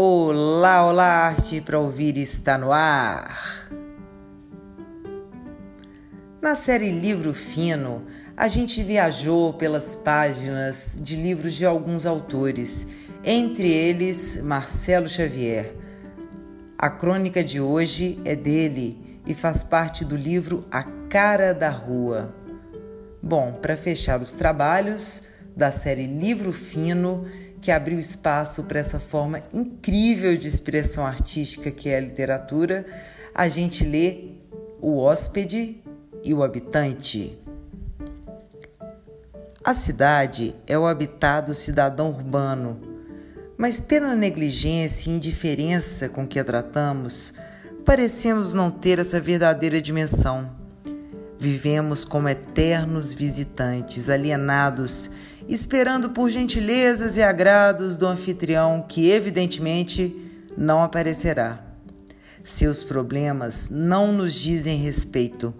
Olá, olá, arte para ouvir está no ar. Na série Livro Fino, a gente viajou pelas páginas de livros de alguns autores, entre eles Marcelo Xavier. A crônica de hoje é dele e faz parte do livro A Cara da Rua. Bom, para fechar os trabalhos da série Livro Fino, que abriu espaço para essa forma incrível de expressão artística que é a literatura, a gente lê O Hóspede e o Habitante. A cidade é o habitado cidadão urbano, mas pela negligência e indiferença com que a tratamos, parecemos não ter essa verdadeira dimensão. Vivemos como eternos visitantes, alienados esperando por gentilezas e agrados do anfitrião que, evidentemente, não aparecerá. Seus problemas não nos dizem respeito.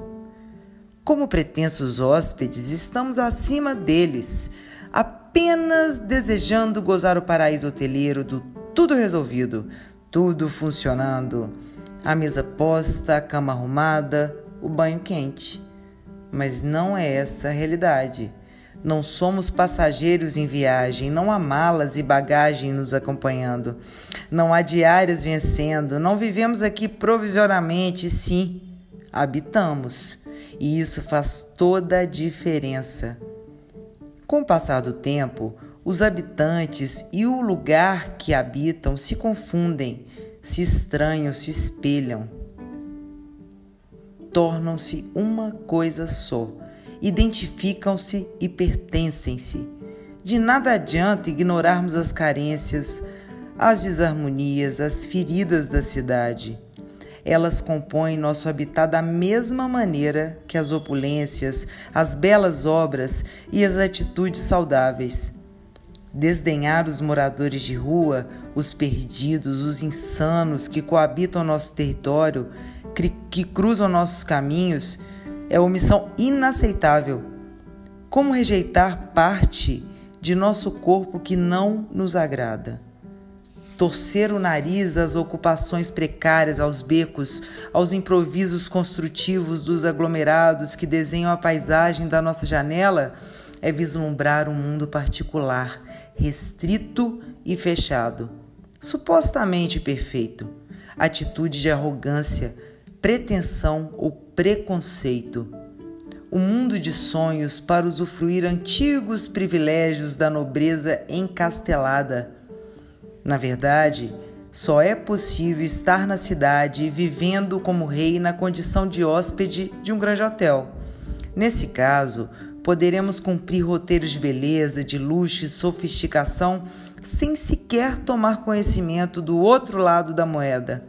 Como pretensos hóspedes, estamos acima deles, apenas desejando gozar o paraíso hoteleiro do tudo resolvido, tudo funcionando, a mesa posta, a cama arrumada, o banho quente. Mas não é essa a realidade. Não somos passageiros em viagem, não há malas e bagagem nos acompanhando, não há diárias vencendo, não vivemos aqui provisoriamente, sim, habitamos. E isso faz toda a diferença. Com o passar do tempo, os habitantes e o lugar que habitam se confundem, se estranham, se espelham. Tornam-se uma coisa só identificam-se e pertencem-se. De nada adianta ignorarmos as carências, as desarmonias, as feridas da cidade. Elas compõem nosso habitat da mesma maneira que as opulências, as belas obras e as atitudes saudáveis. Desdenhar os moradores de rua, os perdidos, os insanos que coabitam nosso território, que, cruzam nossos caminhos, é omissão inaceitável. Como rejeitar parte de nosso corpo que não nos agrada? Torcer o nariz às ocupações precárias, aos becos, aos improvisos construtivos dos aglomerados que desenham a paisagem da nossa janela é vislumbrar um mundo particular, restrito e fechado, supostamente perfeito. Atitude de arrogância, pretensão ou preconceito. O mundo de sonhos para usufruir antigos privilégios da nobreza encastelada. Na verdade, só é possível estar na cidade vivendo como rei na condição de hóspede de um grande hotel. Nesse caso, poderemos cumprir roteiros de beleza, de luxo e sofisticação sem sequer tomar conhecimento do outro lado da moeda,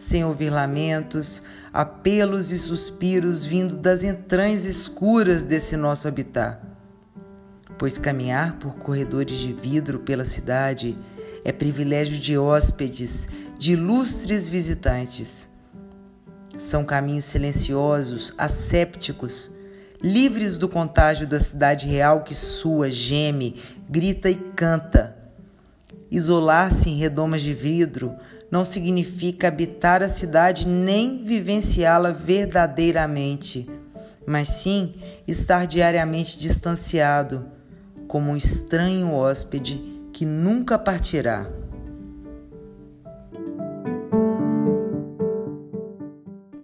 sem ouvir lamentos, apelos e suspiros vindo das entranhas escuras desse nosso habitat. Pois caminhar por corredores de vidro pela cidade é privilégio de hóspedes, de ilustres visitantes. São caminhos silenciosos, assépticos, livres do contágio da cidade real que sua, geme, grita e canta. Isolar-se em redomas de vidro não significa habitar a cidade nem vivenciá-la verdadeiramente, mas sim estar diariamente distanciado, como um estranho hóspede que nunca partirá.